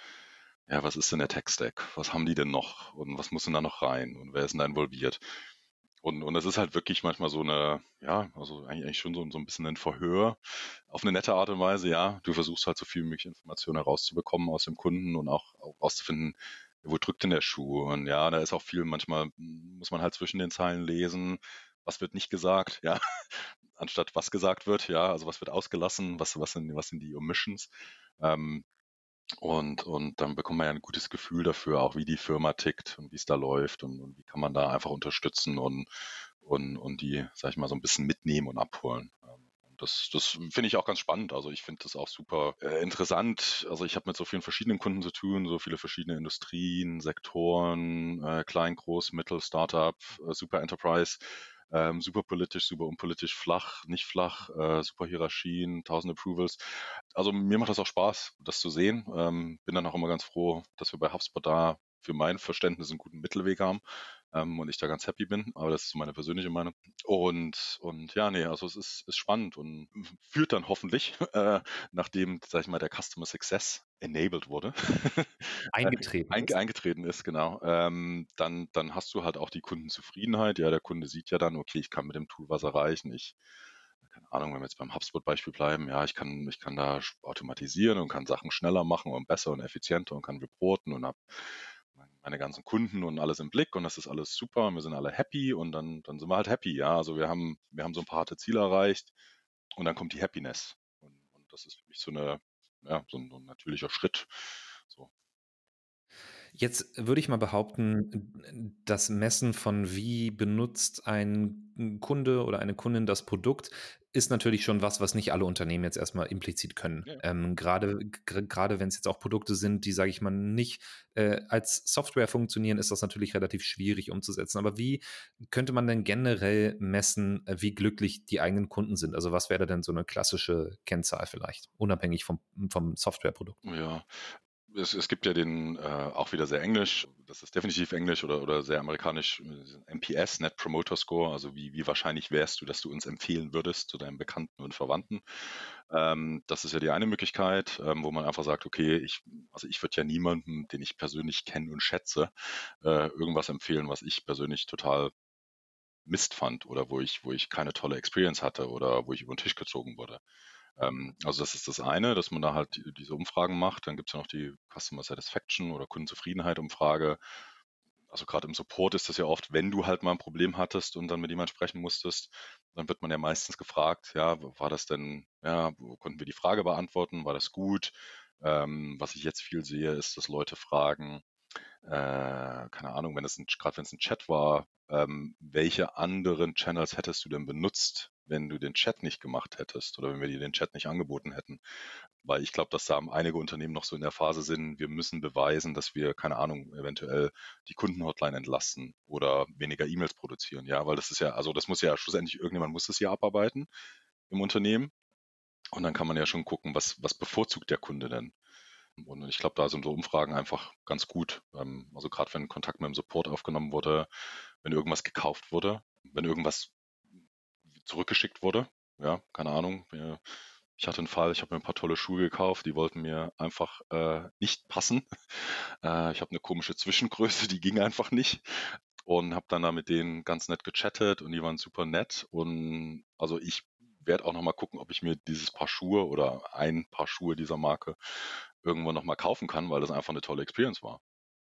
S2: ja, was ist denn der Tech-Stack? Was haben die denn noch? Und was muss denn da noch rein? Und wer ist denn da involviert? Und, und das ist halt wirklich manchmal so eine, ja, also eigentlich schon so, so ein bisschen ein Verhör auf eine nette Art und Weise, ja. Du versuchst halt so viel mögliche Informationen herauszubekommen aus dem Kunden und auch, auch rauszufinden, wo drückt denn der Schuh? Und ja, da ist auch viel, manchmal muss man halt zwischen den Zeilen lesen, was wird nicht gesagt, ja, anstatt was gesagt wird, ja, also was wird ausgelassen, was, was, sind, was sind die Omissions. Ähm, und, und dann bekommt man ja ein gutes Gefühl dafür, auch wie die Firma tickt und wie es da läuft und, und wie kann man da einfach unterstützen und, und, und die, sag ich mal, so ein bisschen mitnehmen und abholen. Das, das finde ich auch ganz spannend. Also ich finde das auch super äh, interessant. Also ich habe mit so vielen verschiedenen Kunden zu tun, so viele verschiedene Industrien, Sektoren, äh, Klein, Groß, Mittel, Startup, äh, Super Enterprise. Ähm, super politisch, super unpolitisch, flach, nicht flach, äh, super Hierarchien, tausend Approvals. Also mir macht das auch Spaß, das zu sehen. Ähm, bin dann auch immer ganz froh, dass wir bei HubSpot da für mein Verständnis einen guten Mittelweg haben ähm, und ich da ganz happy bin. Aber das ist meine persönliche Meinung. Und, und ja, nee, also es ist, ist spannend und führt dann hoffentlich, äh, nachdem, sag ich mal, der Customer Success enabled wurde.
S1: Eingetreten.
S2: Ein, eingetreten ist, genau. Ähm, dann, dann hast du halt auch die Kundenzufriedenheit. Ja, der Kunde sieht ja dann, okay, ich kann mit dem Tool was erreichen. Ich keine Ahnung, wenn wir jetzt beim HubSpot-Beispiel bleiben, ja, ich kann, ich kann da automatisieren und kann Sachen schneller machen und besser und effizienter und kann reporten und habe meine ganzen Kunden und alles im Blick und das ist alles super und wir sind alle happy und dann, dann sind wir halt happy, ja. Also wir haben, wir haben so ein paar harte Ziele erreicht und dann kommt die Happiness. Und, und das ist für mich so eine, ja, so ein, so ein natürlicher Schritt. So.
S1: Jetzt würde ich mal behaupten, das Messen von wie benutzt ein Kunde oder eine Kundin das Produkt ist natürlich schon was, was nicht alle Unternehmen jetzt erstmal implizit können. Ja. Ähm, gerade gerade wenn es jetzt auch Produkte sind, die, sage ich mal, nicht äh, als Software funktionieren, ist das natürlich relativ schwierig umzusetzen. Aber wie könnte man denn generell messen, wie glücklich die eigenen Kunden sind? Also was wäre denn so eine klassische Kennzahl vielleicht, unabhängig vom, vom Softwareprodukt?
S2: Ja, es, es gibt ja den äh, auch wieder sehr englisch, das ist definitiv englisch oder, oder sehr amerikanisch, NPS, Net Promoter Score, also wie, wie wahrscheinlich wärst du, dass du uns empfehlen würdest zu deinen Bekannten und Verwandten. Ähm, das ist ja die eine Möglichkeit, ähm, wo man einfach sagt, okay, ich, also ich würde ja niemandem, den ich persönlich kenne und schätze, äh, irgendwas empfehlen, was ich persönlich total Mist fand oder wo ich, wo ich keine tolle Experience hatte oder wo ich über den Tisch gezogen wurde. Ähm, also das ist das eine, dass man da halt diese Umfragen macht. Dann gibt es ja noch die Customer Satisfaction oder Kundenzufriedenheit Umfrage. Also gerade im Support ist das ja oft, wenn du halt mal ein Problem hattest und dann mit jemand sprechen musstest, dann wird man ja meistens gefragt, ja, war das denn, ja, konnten wir die Frage beantworten, war das gut? Ähm, was ich jetzt viel sehe, ist, dass Leute fragen, äh, keine Ahnung, wenn es gerade wenn es ein Chat war, ähm, welche anderen Channels hättest du denn benutzt, wenn du den Chat nicht gemacht hättest oder wenn wir dir den Chat nicht angeboten hätten? Weil ich glaube, dass da einige Unternehmen noch so in der Phase sind, wir müssen beweisen, dass wir, keine Ahnung, eventuell die Kundenhotline entlasten oder weniger E-Mails produzieren. Ja, weil das ist ja, also das muss ja schlussendlich irgendjemand muss das ja abarbeiten im Unternehmen. Und dann kann man ja schon gucken, was, was bevorzugt der Kunde denn? Und ich glaube, da sind so Umfragen einfach ganz gut. Ähm, also gerade wenn Kontakt mit dem Support aufgenommen wurde, wenn irgendwas gekauft wurde, wenn irgendwas zurückgeschickt wurde. Ja, keine Ahnung. Ich hatte einen Fall, ich habe mir ein paar tolle Schuhe gekauft, die wollten mir einfach äh, nicht passen. Äh, ich habe eine komische Zwischengröße, die ging einfach nicht. Und habe dann da mit denen ganz nett gechattet und die waren super nett. Und also ich werde auch nochmal gucken, ob ich mir dieses Paar Schuhe oder ein Paar Schuhe dieser Marke irgendwo nochmal kaufen kann, weil das einfach eine tolle Experience war.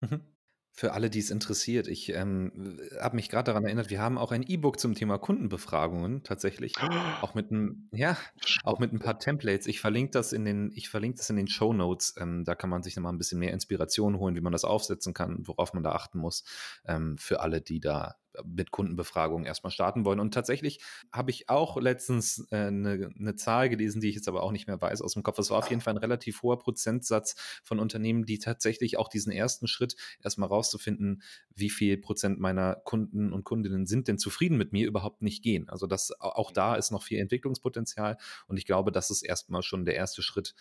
S1: Mhm. Für alle, die es interessiert, ich, ähm, habe mich gerade daran erinnert, wir haben auch ein E-Book zum Thema Kundenbefragungen tatsächlich, auch mit 'n ja, auch mit 'n paar Templates. Ich verlinke das in den ich verlinke das in den Shownotes. Ähm, da kann man sich noch mal 'n bisschen mehr Inspiration holen, wie man das aufsetzen kann, worauf man da achten muss, ähm, für alle, die da mit Kundenbefragungen erstmal starten wollen. Und tatsächlich habe ich auch letztens äh, eine, eine Zahl gelesen, die ich jetzt aber auch nicht mehr weiß aus dem Kopf. Es war auf jeden Fall ein relativ hoher Prozentsatz von Unternehmen, die tatsächlich auch diesen ersten Schritt erstmal rauszufinden, wie viel Prozent meiner Kunden und Kundinnen sind denn zufrieden mit mir, überhaupt nicht gehen. Also das auch da ist noch viel Entwicklungspotenzial und ich glaube, das ist erstmal schon der erste Schritt,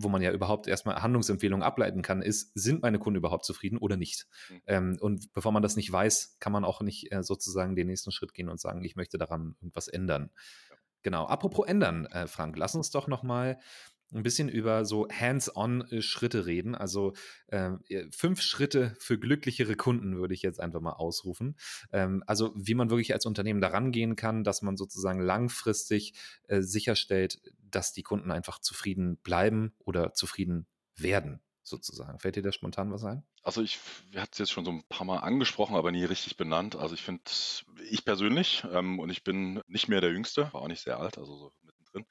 S1: wo man ja überhaupt erstmal Handlungsempfehlungen ableiten kann, ist, sind meine Kunden überhaupt zufrieden oder nicht? Mhm. Ähm, und bevor man das nicht weiß, kann man auch nicht äh, sozusagen den nächsten Schritt gehen und sagen, ich möchte daran irgendwas ändern. Ja. Genau. Apropos ändern, äh, Frank, lass uns doch noch mal ein bisschen über so Hands-on-Schritte reden. Also äh, fünf Schritte für glücklichere Kunden würde ich jetzt einfach mal ausrufen. Ähm, also wie man wirklich als Unternehmen daran gehen kann, dass man sozusagen langfristig äh, sicherstellt, dass die Kunden einfach zufrieden bleiben oder zufrieden werden sozusagen. Fällt dir da spontan was ein?
S2: Also ich, wir hatten es jetzt schon so ein paar Mal angesprochen, aber nie richtig benannt. Also ich finde, ich persönlich, ähm, und ich bin nicht mehr der Jüngste, war auch nicht sehr alt, also so mittendrin.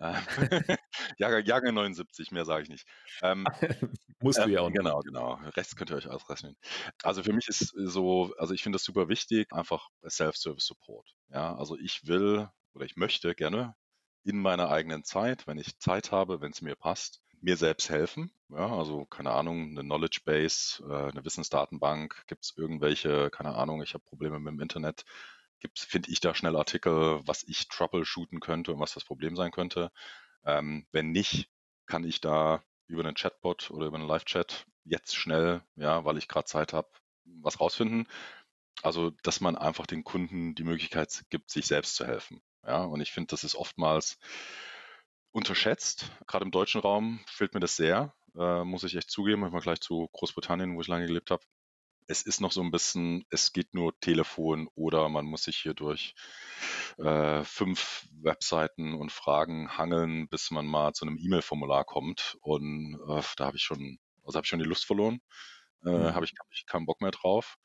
S2: Ähm, Jahrgang, Jahrgang 79, mehr sage ich nicht. Ähm,
S1: Musst du
S2: ähm,
S1: ja auch.
S2: Genau, genau. Rechts könnt ihr euch ausrechnen. Also für mich ist so, also ich finde das super wichtig, einfach Self-Service Support. Ja, also ich will oder ich möchte gerne in meiner eigenen Zeit, wenn ich Zeit habe, wenn es mir passt, mir selbst helfen. Ja, also keine Ahnung, eine Knowledge Base, äh, eine Wissensdatenbank, gibt es irgendwelche, keine Ahnung, ich habe Probleme mit dem Internet, finde ich da schnell Artikel, was ich troubleshooten könnte und was das Problem sein könnte. Ähm, wenn nicht, kann ich da über einen Chatbot oder über einen Live-Chat jetzt schnell, ja, weil ich gerade Zeit habe, was rausfinden. Also, dass man einfach den Kunden die Möglichkeit gibt, sich selbst zu helfen. Ja, und ich finde, das ist oftmals unterschätzt. Gerade im deutschen Raum fehlt mir das sehr, äh, muss ich echt zugeben. Ich mal gleich zu Großbritannien, wo ich lange gelebt habe. Es ist noch so ein bisschen, es geht nur Telefon oder man muss sich hier durch äh, fünf Webseiten und Fragen hangeln, bis man mal zu einem E-Mail-Formular kommt. Und äh, da habe ich schon, also habe ich schon die Lust verloren. Äh, mhm. Habe ich, hab ich keinen Bock mehr drauf.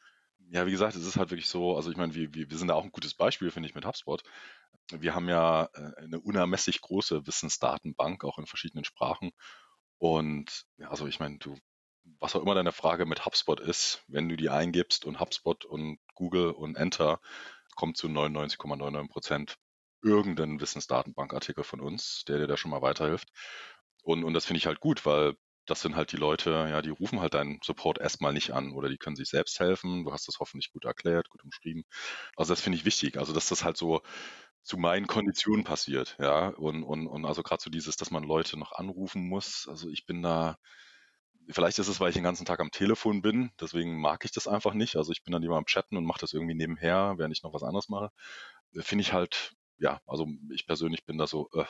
S2: Ja, wie gesagt, es ist halt wirklich so, also ich meine, wir, wir sind da auch ein gutes Beispiel, finde ich, mit HubSpot. Wir haben ja äh, eine unermesslich große Wissensdatenbank, auch in verschiedenen Sprachen. Und ja, also ich meine, du, was auch immer deine Frage mit HubSpot ist, wenn du die eingibst und HubSpot und Google und Enter, kommt zu 99,99 Prozent irgendein Wissensdatenbankartikel von uns, der dir da schon mal weiterhilft. Und, und das finde ich halt gut, weil das sind halt die Leute, ja, die rufen halt deinen Support erstmal nicht an oder die können sich selbst helfen. Du hast das hoffentlich gut erklärt, gut umschrieben. Also das finde ich wichtig. Also dass das halt so zu meinen Konditionen passiert, ja. Und, und, und also gerade so dieses, dass man Leute noch anrufen muss. Also ich bin da, vielleicht ist es, weil ich den ganzen Tag am Telefon bin, deswegen mag ich das einfach nicht. Also ich bin dann lieber am Chatten und mache das irgendwie nebenher, während ich noch was anderes mache. Finde ich halt, ja, also ich persönlich bin da so, äh,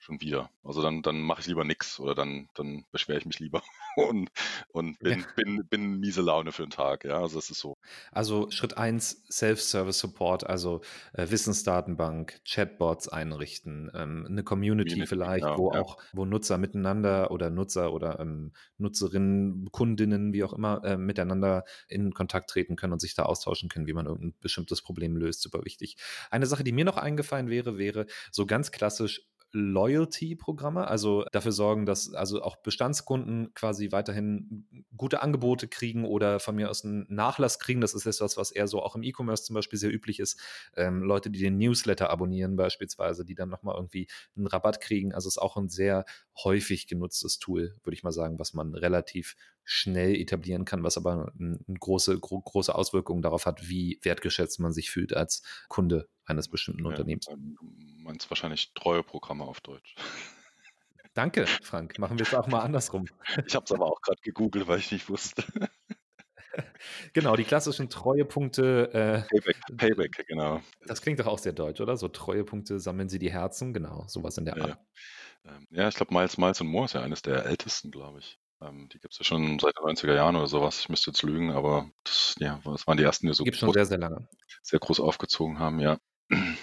S2: schon wieder. Also dann, dann mache ich lieber nichts oder dann, dann beschwere ich mich lieber und, und bin, ja. bin, bin miese Laune für den Tag. Ja, also das ist so.
S1: Also Schritt 1, Self-Service-Support, also äh, Wissensdatenbank, Chatbots einrichten, ähm, eine Community, Community vielleicht, ja, wo ja. auch, wo Nutzer miteinander oder Nutzer oder ähm, Nutzerinnen, Kundinnen, wie auch immer, äh, miteinander in Kontakt treten können und sich da austauschen können, wie man irgendein bestimmtes Problem löst. Super wichtig. Eine Sache, die mir noch eingefallen wäre, wäre so ganz klassisch Loyalty-Programme, also dafür sorgen, dass also auch Bestandskunden quasi weiterhin gute Angebote kriegen oder von mir aus einen Nachlass kriegen. Das ist etwas, was eher so auch im E-Commerce zum Beispiel sehr üblich ist. Ähm, Leute, die den Newsletter abonnieren beispielsweise, die dann nochmal irgendwie einen Rabatt kriegen. Also ist auch ein sehr häufig genutztes Tool, würde ich mal sagen, was man relativ schnell etablieren kann, was aber eine große, gro große Auswirkungen darauf hat, wie wertgeschätzt man sich fühlt als Kunde eines bestimmten ja, Unternehmens. Du
S2: meinst wahrscheinlich treue Programme auf Deutsch.
S1: Danke, Frank. Machen wir es auch mal andersrum.
S2: Ich habe es aber auch gerade gegoogelt, weil ich nicht wusste.
S1: Genau, die klassischen Treuepunkte.
S2: Äh, Payback, Payback, genau.
S1: Das klingt doch auch sehr deutsch, oder? So Treuepunkte sammeln Sie die Herzen, genau, sowas in der Art.
S2: Ja, ähm, ja ich glaube, Miles, Miles und Moore ist ja eines der ältesten, glaube ich. Ähm, die gibt es ja schon seit den 90er Jahren oder sowas. Ich müsste jetzt lügen, aber das, ja, das waren die ersten, die so
S1: gibt schon sehr, sehr lange.
S2: sehr groß aufgezogen haben, ja.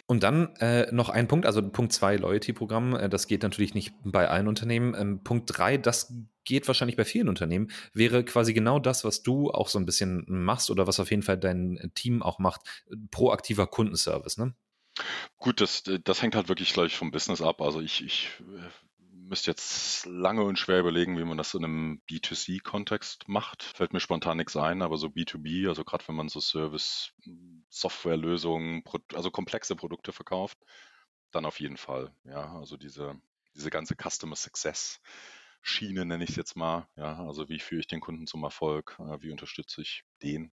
S1: Und dann äh, noch ein Punkt, also Punkt 2, Loyalty-Programm. Äh, das geht natürlich nicht bei allen Unternehmen. Ähm, Punkt 3, das geht wahrscheinlich bei vielen Unternehmen, wäre quasi genau das, was du auch so ein bisschen machst oder was auf jeden Fall dein Team auch macht, proaktiver Kundenservice, ne?
S2: Gut, das, das hängt halt wirklich gleich vom Business ab. Also ich, ich äh, müsste jetzt lange und schwer überlegen, wie man das in einem B2C-Kontext macht. Fällt mir spontan nichts ein, aber so B2B, also gerade wenn man so Service, Softwarelösungen, also komplexe Produkte verkauft, dann auf jeden Fall. Ja, also diese, diese ganze Customer Success Schiene nenne ich es jetzt mal. Ja, also wie führe ich den Kunden zum Erfolg? Äh, wie unterstütze ich den?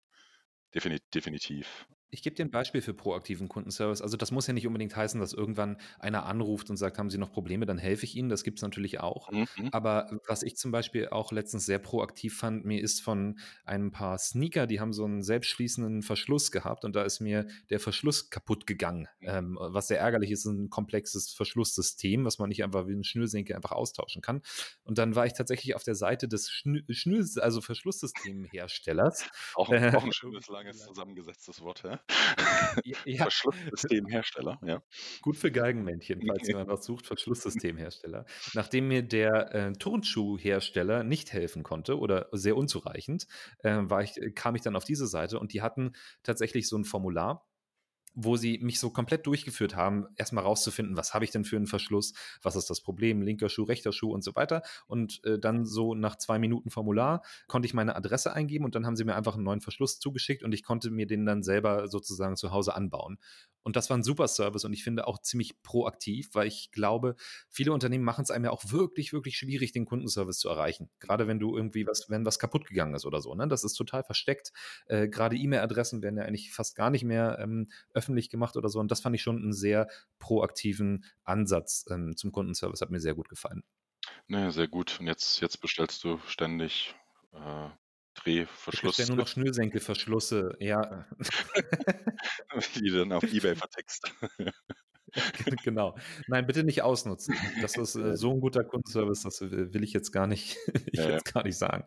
S2: definitiv.
S1: Ich gebe dir ein Beispiel für proaktiven Kundenservice. Also das muss ja nicht unbedingt heißen, dass irgendwann einer anruft und sagt, haben Sie noch Probleme, dann helfe ich Ihnen. Das gibt es natürlich auch. Mhm. Aber was ich zum Beispiel auch letztens sehr proaktiv fand, mir ist von ein paar Sneaker, die haben so einen selbstschließenden Verschluss gehabt und da ist mir der Verschluss kaputt gegangen. Ähm, was sehr ärgerlich ist, ein komplexes Verschlusssystem, was man nicht einfach wie ein Schnürsenkel einfach austauschen kann. Und dann war ich tatsächlich auf der Seite des Schnür, Schnür also Verschlusssystemherstellers.
S2: Auch, äh, auch ein schönes, langes, zusammengesetztes Wort, ja? Ja. Verschlusssystemhersteller, ja.
S1: Gut für Geigenmännchen, falls jemand was sucht, Verschlusssystemhersteller. Nachdem mir der äh, Turnschuhhersteller nicht helfen konnte oder sehr unzureichend, äh, war ich, kam ich dann auf diese Seite und die hatten tatsächlich so ein Formular, wo sie mich so komplett durchgeführt haben, erstmal rauszufinden, was habe ich denn für einen Verschluss, was ist das Problem, linker Schuh, rechter Schuh und so weiter. Und äh, dann so nach zwei Minuten Formular konnte ich meine Adresse eingeben und dann haben sie mir einfach einen neuen Verschluss zugeschickt und ich konnte mir den dann selber sozusagen zu Hause anbauen. Und das war ein super Service und ich finde auch ziemlich proaktiv, weil ich glaube, viele Unternehmen machen es einem ja auch wirklich, wirklich schwierig, den Kundenservice zu erreichen. Gerade wenn du irgendwie was, wenn was kaputt gegangen ist oder so. Ne? Das ist total versteckt. Äh, Gerade E-Mail-Adressen werden ja eigentlich fast gar nicht mehr ähm, öffentlich gemacht oder so. Und das fand ich schon einen sehr proaktiven Ansatz ähm, zum Kundenservice. Hat mir sehr gut gefallen.
S2: Naja, sehr gut. Und jetzt, jetzt bestellst du ständig äh, Drehverschluss.
S1: ja nur noch Schnürsenkelverschlüsse, ja.
S2: Die dann auf Ebay vertext.
S1: genau. Nein, bitte nicht ausnutzen. Das ist äh, so ein guter Kundenservice, das will ich jetzt gar nicht, ich ja, jetzt gar nicht sagen.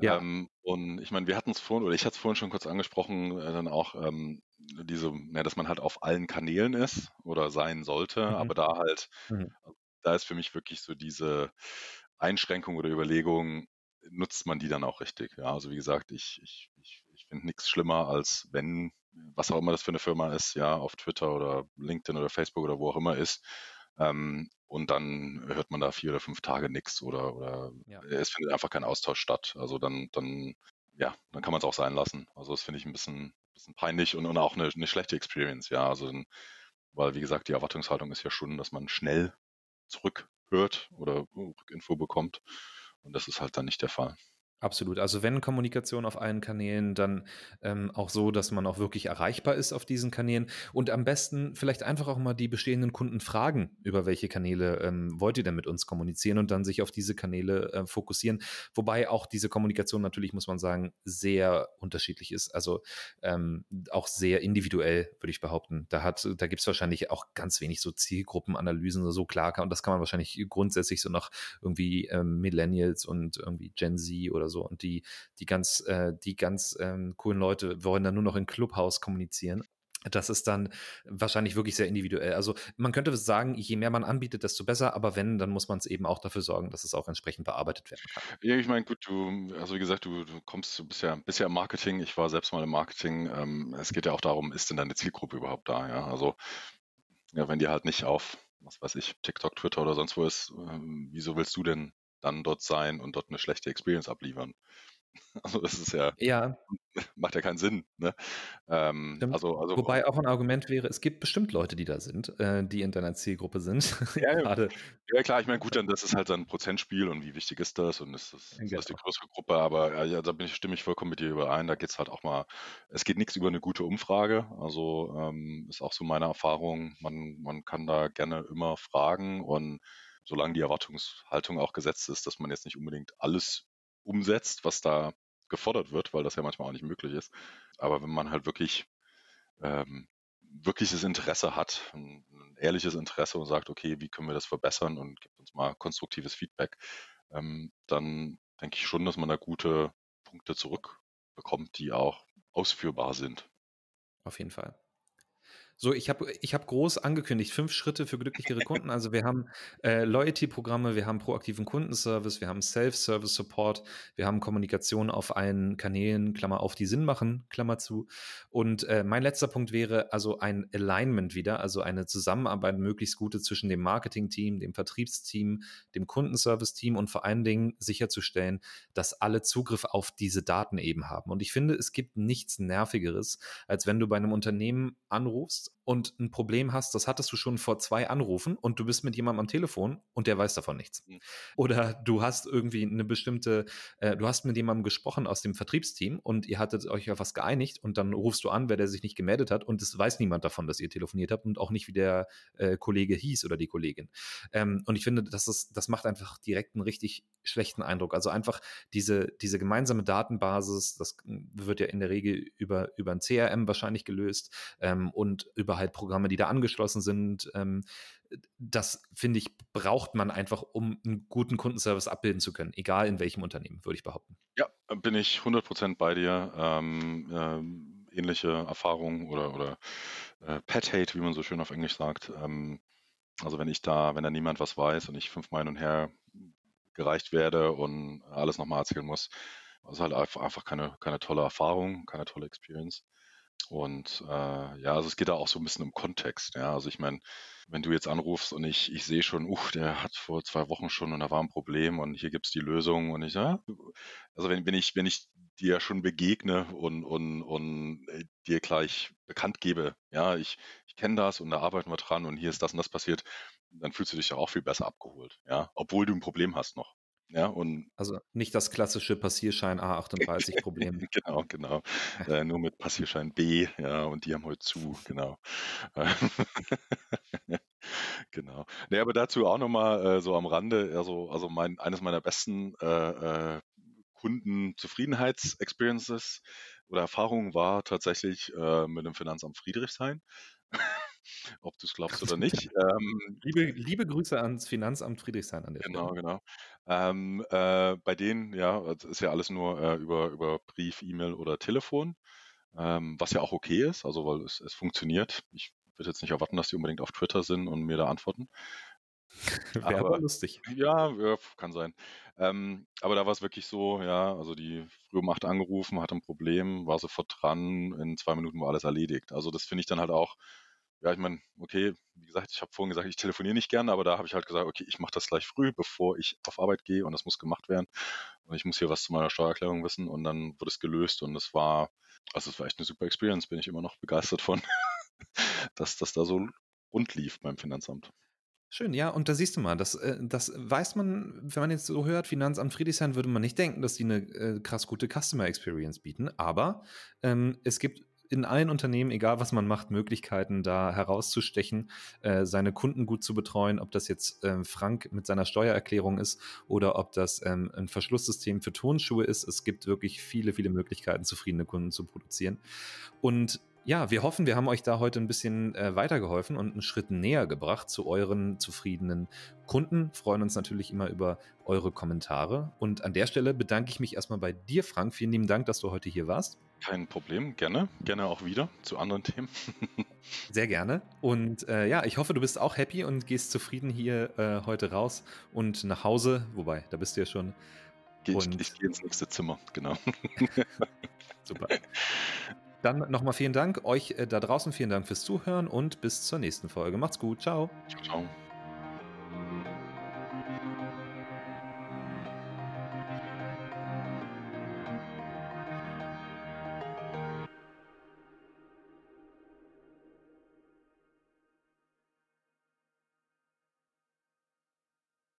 S1: Ja.
S2: Ja. Ähm, und ich meine, wir hatten es vorhin, oder ich hatte es vorhin schon kurz angesprochen, äh, dann auch ähm, diese, ja, dass man halt auf allen Kanälen ist oder sein sollte, mhm. aber da halt, mhm. da ist für mich wirklich so diese Einschränkung oder Überlegung, nutzt man die dann auch richtig. Ja, also wie gesagt, ich, ich, ich, ich finde nichts schlimmer, als wenn, was auch immer das für eine Firma ist, ja, auf Twitter oder LinkedIn oder Facebook oder wo auch immer ist, ähm, und dann hört man da vier oder fünf Tage nichts oder, oder ja. es findet einfach kein Austausch statt. Also dann, dann, ja, dann kann man es auch sein lassen. Also das finde ich ein bisschen, bisschen peinlich und, und auch eine, eine schlechte Experience, ja. Also weil, wie gesagt, die Erwartungshaltung ist ja schon, dass man schnell zurückhört oder Info bekommt. Und das ist halt dann nicht der Fall.
S1: Absolut. Also wenn Kommunikation auf allen Kanälen, dann ähm, auch so, dass man auch wirklich erreichbar ist auf diesen Kanälen und am besten vielleicht einfach auch mal die bestehenden Kunden fragen, über welche Kanäle ähm, wollt ihr denn mit uns kommunizieren und dann sich auf diese Kanäle äh, fokussieren. Wobei auch diese Kommunikation natürlich, muss man sagen, sehr unterschiedlich ist. Also ähm, auch sehr individuell, würde ich behaupten. Da, da gibt es wahrscheinlich auch ganz wenig so Zielgruppenanalysen so klar und das kann man wahrscheinlich grundsätzlich so nach irgendwie ähm, Millennials und irgendwie Gen Z oder so so. Und die, die ganz, äh, die ganz ähm, coolen Leute wollen dann nur noch in Clubhouse kommunizieren. Das ist dann wahrscheinlich wirklich sehr individuell. Also man könnte sagen, je mehr man anbietet, desto besser, aber wenn, dann muss man es eben auch dafür sorgen, dass es auch entsprechend bearbeitet werden kann.
S2: Ja, ich meine, gut, du, also wie gesagt, du, du kommst, du bist ja, bist ja im Marketing, ich war selbst mal im Marketing. Ähm, es geht ja auch darum, ist denn deine Zielgruppe überhaupt da? Ja, also ja, wenn die halt nicht auf, was weiß ich, TikTok, Twitter oder sonst wo ist, ähm, wieso willst du denn dann dort sein und dort eine schlechte Experience abliefern. Also das ist ja, ja. macht ja keinen Sinn. Ne?
S1: Ähm, also, also, Wobei auch ein Argument wäre, es gibt bestimmt Leute, die da sind, äh, die in deiner Zielgruppe sind.
S2: Ja, Gerade. ja klar, ich meine, gut, dann das ist halt ein Prozentspiel und wie wichtig ist das und ist das, genau. ist das die größere Gruppe, aber ja, da bin ich, stimme ich vollkommen mit dir überein. Da geht es halt auch mal, es geht nichts über eine gute Umfrage. Also ähm, ist auch so meine Erfahrung, man, man kann da gerne immer fragen und solange die Erwartungshaltung auch gesetzt ist, dass man jetzt nicht unbedingt alles umsetzt, was da gefordert wird, weil das ja manchmal auch nicht möglich ist. Aber wenn man halt wirklich ähm, wirkliches Interesse hat, ein, ein, ehrliches Interesse und sagt, okay, wie können wir das verbessern und gibt uns mal konstruktives Feedback, ähm, dann denke ich schon, dass man da gute Punkte zurückbekommt, die auch ausführbar sind.
S1: Auf jeden Fall. So, ich habe ich hab groß angekündigt, fünf Schritte für glücklichere Kunden. Also wir haben äh, Loyalty-Programme, wir haben proaktiven Kundenservice, wir haben Self-Service-Support, wir haben Kommunikation auf allen Kanälen, Klammer auf, die Sinn machen, Klammer zu. Und äh, mein letzter Punkt wäre also ein Alignment wieder, also eine Zusammenarbeit möglichst gute zwischen dem Marketing-Team, dem Vertriebsteam, dem Kundenservice-Team und vor allen Dingen sicherzustellen, dass alle Zugriff auf diese Daten eben haben. Und ich finde, es gibt nichts Nervigeres, als wenn du bei einem Unternehmen anrufst und ein Problem hast, das hattest du schon vor zwei Anrufen und du bist mit jemandem am Telefon und der weiß davon nichts. Mhm. Oder du hast irgendwie eine bestimmte, äh, du hast mit jemandem gesprochen aus dem Vertriebsteam und ihr hattet euch auf was geeinigt und dann rufst du an, wer der sich nicht gemeldet hat und es weiß niemand davon, dass ihr telefoniert habt und auch nicht, wie der äh, Kollege hieß oder die Kollegin. Ähm, und ich finde, das, ist, das macht einfach direkt einen richtig schlechten Eindruck. Also einfach diese, diese gemeinsame Datenbasis, das wird ja in der Regel über, über ein CRM wahrscheinlich gelöst ähm, und über halt Programme, die da angeschlossen sind. Ähm, das finde ich, braucht man einfach, um einen guten Kundenservice abbilden zu können, egal in welchem Unternehmen, würde ich behaupten.
S2: Ja, bin ich 100% bei dir. Ähm, ähm, ähnliche Erfahrungen oder, oder äh, Pet Hate, wie man so schön auf Englisch sagt. Ähm, also wenn ich da, wenn da niemand was weiß und ich fünfmal hin und her gereicht werde und alles nochmal erzählen muss, ist halt einfach keine, keine tolle Erfahrung, keine tolle Experience. Und äh, ja, also es geht da auch so ein bisschen um Kontext. Ja, also ich meine, wenn du jetzt anrufst und ich, ich sehe schon, uff, der hat vor zwei Wochen schon und da war ein Problem und hier gibt's die Lösung und ich, ja, also wenn, wenn ich, wenn ich dir schon begegne und, und, und äh, dir gleich bekannt gebe, ja, ich, ich kenne das und da arbeiten wir dran und hier ist das und das passiert, dann fühlst du dich ja auch viel besser abgeholt, ja, obwohl du ein Problem hast noch. Ja, und
S1: also nicht das klassische Passierschein A38-Problem.
S2: genau, genau. Äh, nur mit Passierschein B, ja, und die haben heute zu, genau. genau. Nee, aber dazu auch nochmal äh, so am Rande, also, also mein, eines meiner besten äh, äh, Kundenzufriedenheitsexperiences oder Erfahrungen war tatsächlich äh, mit dem Finanzamt Friedrichshain ob du es glaubst oder nicht.
S1: Ähm, liebe, liebe Grüße ans Finanzamt Friedrichshain an der
S2: genau, Stelle. Genau, genau. Ähm, äh, bei denen, ja, ist ja alles nur äh, über, über Brief, E-Mail oder Telefon, ähm, was ja auch okay ist, also weil es, es funktioniert. Ich würde jetzt nicht erwarten, dass die unbedingt auf Twitter sind und mir da antworten.
S1: Wäre aber lustig.
S2: Ja, ja kann sein. Ähm, aber da war es wirklich so, ja, also die früh um acht angerufen, hatte ein Problem, war sofort dran, in zwei Minuten war alles erledigt. Also das finde ich dann halt auch ja, ich meine, okay, wie gesagt, ich habe vorhin gesagt, ich telefoniere nicht gerne, aber da habe ich halt gesagt, okay, ich mache das gleich früh, bevor ich auf Arbeit gehe und das muss gemacht werden. Und ich muss hier was zu meiner Steuererklärung wissen und dann wurde es gelöst und es war, also es war echt eine super Experience, bin ich immer noch begeistert von, dass das da so rund lief beim Finanzamt.
S1: Schön, ja, und da siehst du mal, das, äh, das weiß man, wenn man jetzt so hört, Finanzamt Friedrichshain, würde man nicht denken, dass die eine äh, krass gute Customer Experience bieten, aber ähm, es gibt in allen Unternehmen, egal was man macht, Möglichkeiten, da herauszustechen, äh, seine Kunden gut zu betreuen, ob das jetzt äh, Frank mit seiner Steuererklärung ist oder ob das ähm, ein Verschlusssystem für Tonschuhe ist. Es gibt wirklich viele, viele Möglichkeiten, zufriedene Kunden zu produzieren. Und ja, wir hoffen, wir haben euch da heute ein bisschen äh, weitergeholfen und einen Schritt näher gebracht zu euren zufriedenen Kunden. Freuen uns natürlich immer über eure Kommentare. Und an der Stelle bedanke ich mich erstmal bei dir, Frank. Vielen lieben Dank, dass du heute hier warst.
S2: Kein Problem, gerne. Gerne auch wieder zu anderen Themen.
S1: Sehr gerne. Und äh, ja, ich hoffe, du bist auch happy und gehst zufrieden hier äh, heute raus und nach Hause. Wobei, da bist du ja schon.
S2: Geh, ich, ich gehe ins nächste Zimmer, genau.
S1: Super. Dann nochmal vielen Dank euch äh, da draußen, vielen Dank fürs Zuhören und bis zur nächsten Folge. Macht's gut, ciao. Ciao, ciao.